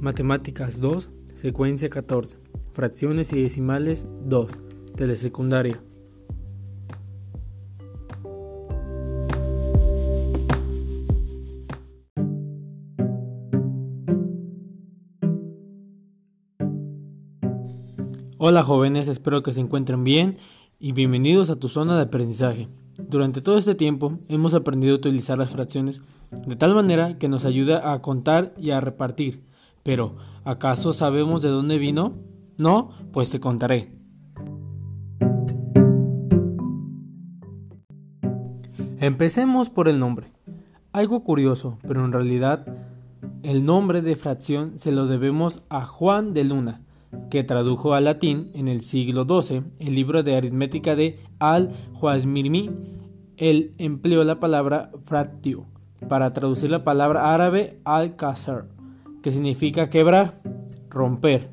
Matemáticas 2, secuencia 14. Fracciones y decimales 2. Telesecundaria. Hola jóvenes, espero que se encuentren bien y bienvenidos a tu zona de aprendizaje. Durante todo este tiempo hemos aprendido a utilizar las fracciones de tal manera que nos ayuda a contar y a repartir. Pero, ¿acaso sabemos de dónde vino? No, pues te contaré. Empecemos por el nombre. Algo curioso, pero en realidad el nombre de fracción se lo debemos a Juan de Luna, que tradujo al latín en el siglo XII el libro de aritmética de Al-Juazmirmi. Él empleó la palabra fractio para traducir la palabra árabe al-Qasr, que significa quebrar, romper.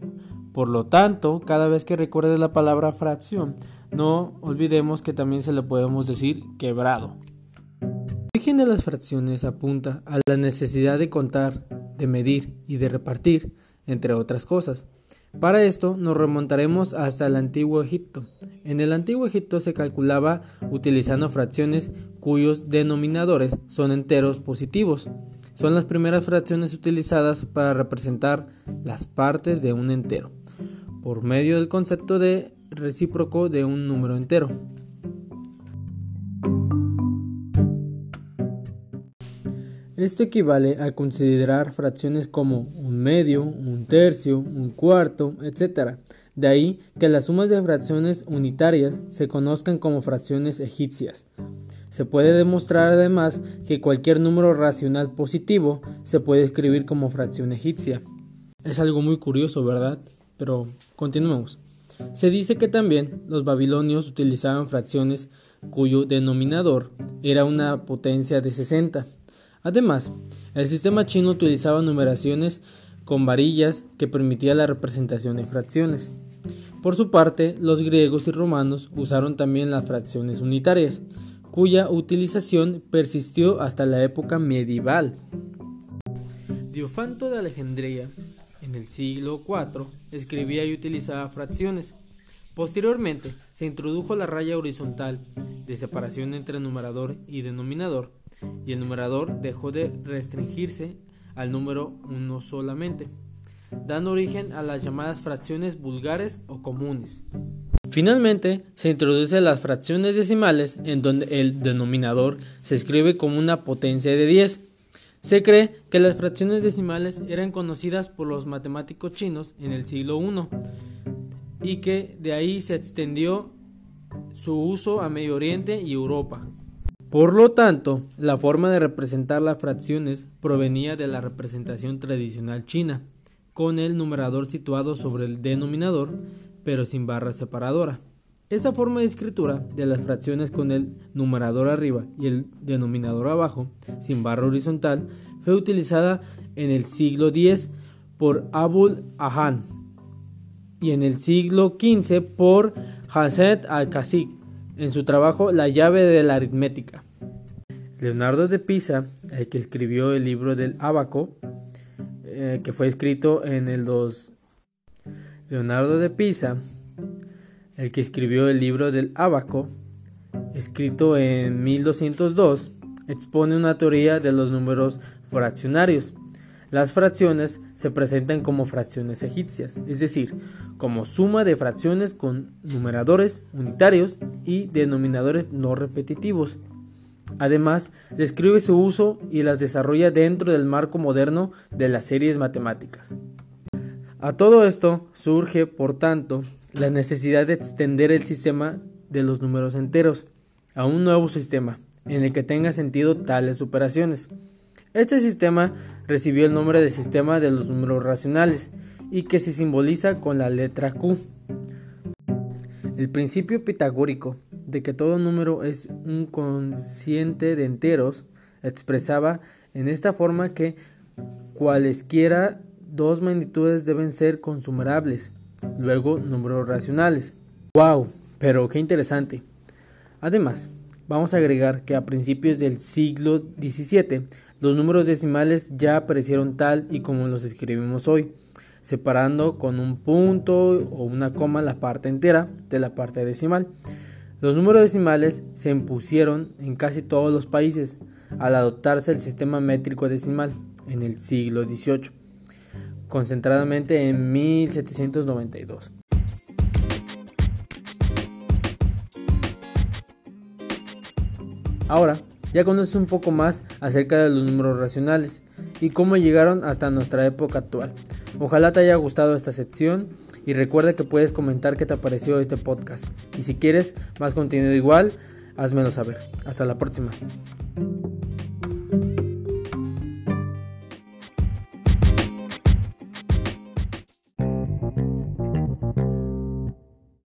Por lo tanto, cada vez que recuerdes la palabra fracción, no olvidemos que también se le podemos decir quebrado. El origen de las fracciones apunta a la necesidad de contar, de medir y de repartir, entre otras cosas. Para esto nos remontaremos hasta el antiguo Egipto. En el antiguo Egipto se calculaba utilizando fracciones cuyos denominadores son enteros positivos. Son las primeras fracciones utilizadas para representar las partes de un entero, por medio del concepto de recíproco de un número entero. Esto equivale a considerar fracciones como un medio, un tercio, un cuarto, etc. De ahí que las sumas de fracciones unitarias se conozcan como fracciones egipcias. Se puede demostrar además que cualquier número racional positivo se puede escribir como fracción egipcia. Es algo muy curioso, ¿verdad? Pero continuemos. Se dice que también los babilonios utilizaban fracciones cuyo denominador era una potencia de 60 Además, el sistema chino utilizaba numeraciones con varillas que permitía la representación de fracciones. Por su parte, los griegos y romanos usaron también las fracciones unitarias, cuya utilización persistió hasta la época medieval. Diofanto de Alejandría, en el siglo IV, escribía y utilizaba fracciones. Posteriormente, se introdujo la raya horizontal de separación entre numerador y denominador, y el numerador dejó de restringirse al número 1 solamente, dando origen a las llamadas fracciones vulgares o comunes. Finalmente, se introducen las fracciones decimales en donde el denominador se escribe como una potencia de 10. Se cree que las fracciones decimales eran conocidas por los matemáticos chinos en el siglo I y que de ahí se extendió su uso a Medio Oriente y Europa. Por lo tanto, la forma de representar las fracciones provenía de la representación tradicional china, con el numerador situado sobre el denominador, pero sin barra separadora. Esa forma de escritura de las fracciones con el numerador arriba y el denominador abajo, sin barra horizontal, fue utilizada en el siglo X por Abul Ahan y en el siglo XV por Hazet al-Kasik en su trabajo La llave de la aritmética. Leonardo de Pisa, el que escribió el libro del Abaco, eh, que fue escrito en el 2. Leonardo de Pisa, el que escribió el libro del Abaco, escrito en 1202, expone una teoría de los números fraccionarios. Las fracciones se presentan como fracciones egipcias, es decir, como suma de fracciones con numeradores unitarios y denominadores no repetitivos. Además, describe su uso y las desarrolla dentro del marco moderno de las series matemáticas. A todo esto surge, por tanto, la necesidad de extender el sistema de los números enteros a un nuevo sistema en el que tenga sentido tales operaciones. Este sistema recibió el nombre de sistema de los números racionales y que se simboliza con la letra Q. El principio pitagórico de que todo número es un consciente de enteros expresaba en esta forma que cualesquiera dos magnitudes deben ser consumerables, luego números racionales. ¡Wow! Pero qué interesante. Además, Vamos a agregar que a principios del siglo XVII los números decimales ya aparecieron tal y como los escribimos hoy, separando con un punto o una coma la parte entera de la parte decimal. Los números decimales se impusieron en casi todos los países al adoptarse el sistema métrico decimal en el siglo XVIII, concentradamente en 1792. Ahora, ya conoces un poco más acerca de los números racionales y cómo llegaron hasta nuestra época actual. Ojalá te haya gustado esta sección y recuerda que puedes comentar qué te pareció este podcast. Y si quieres más contenido igual, házmelo saber. Hasta la próxima.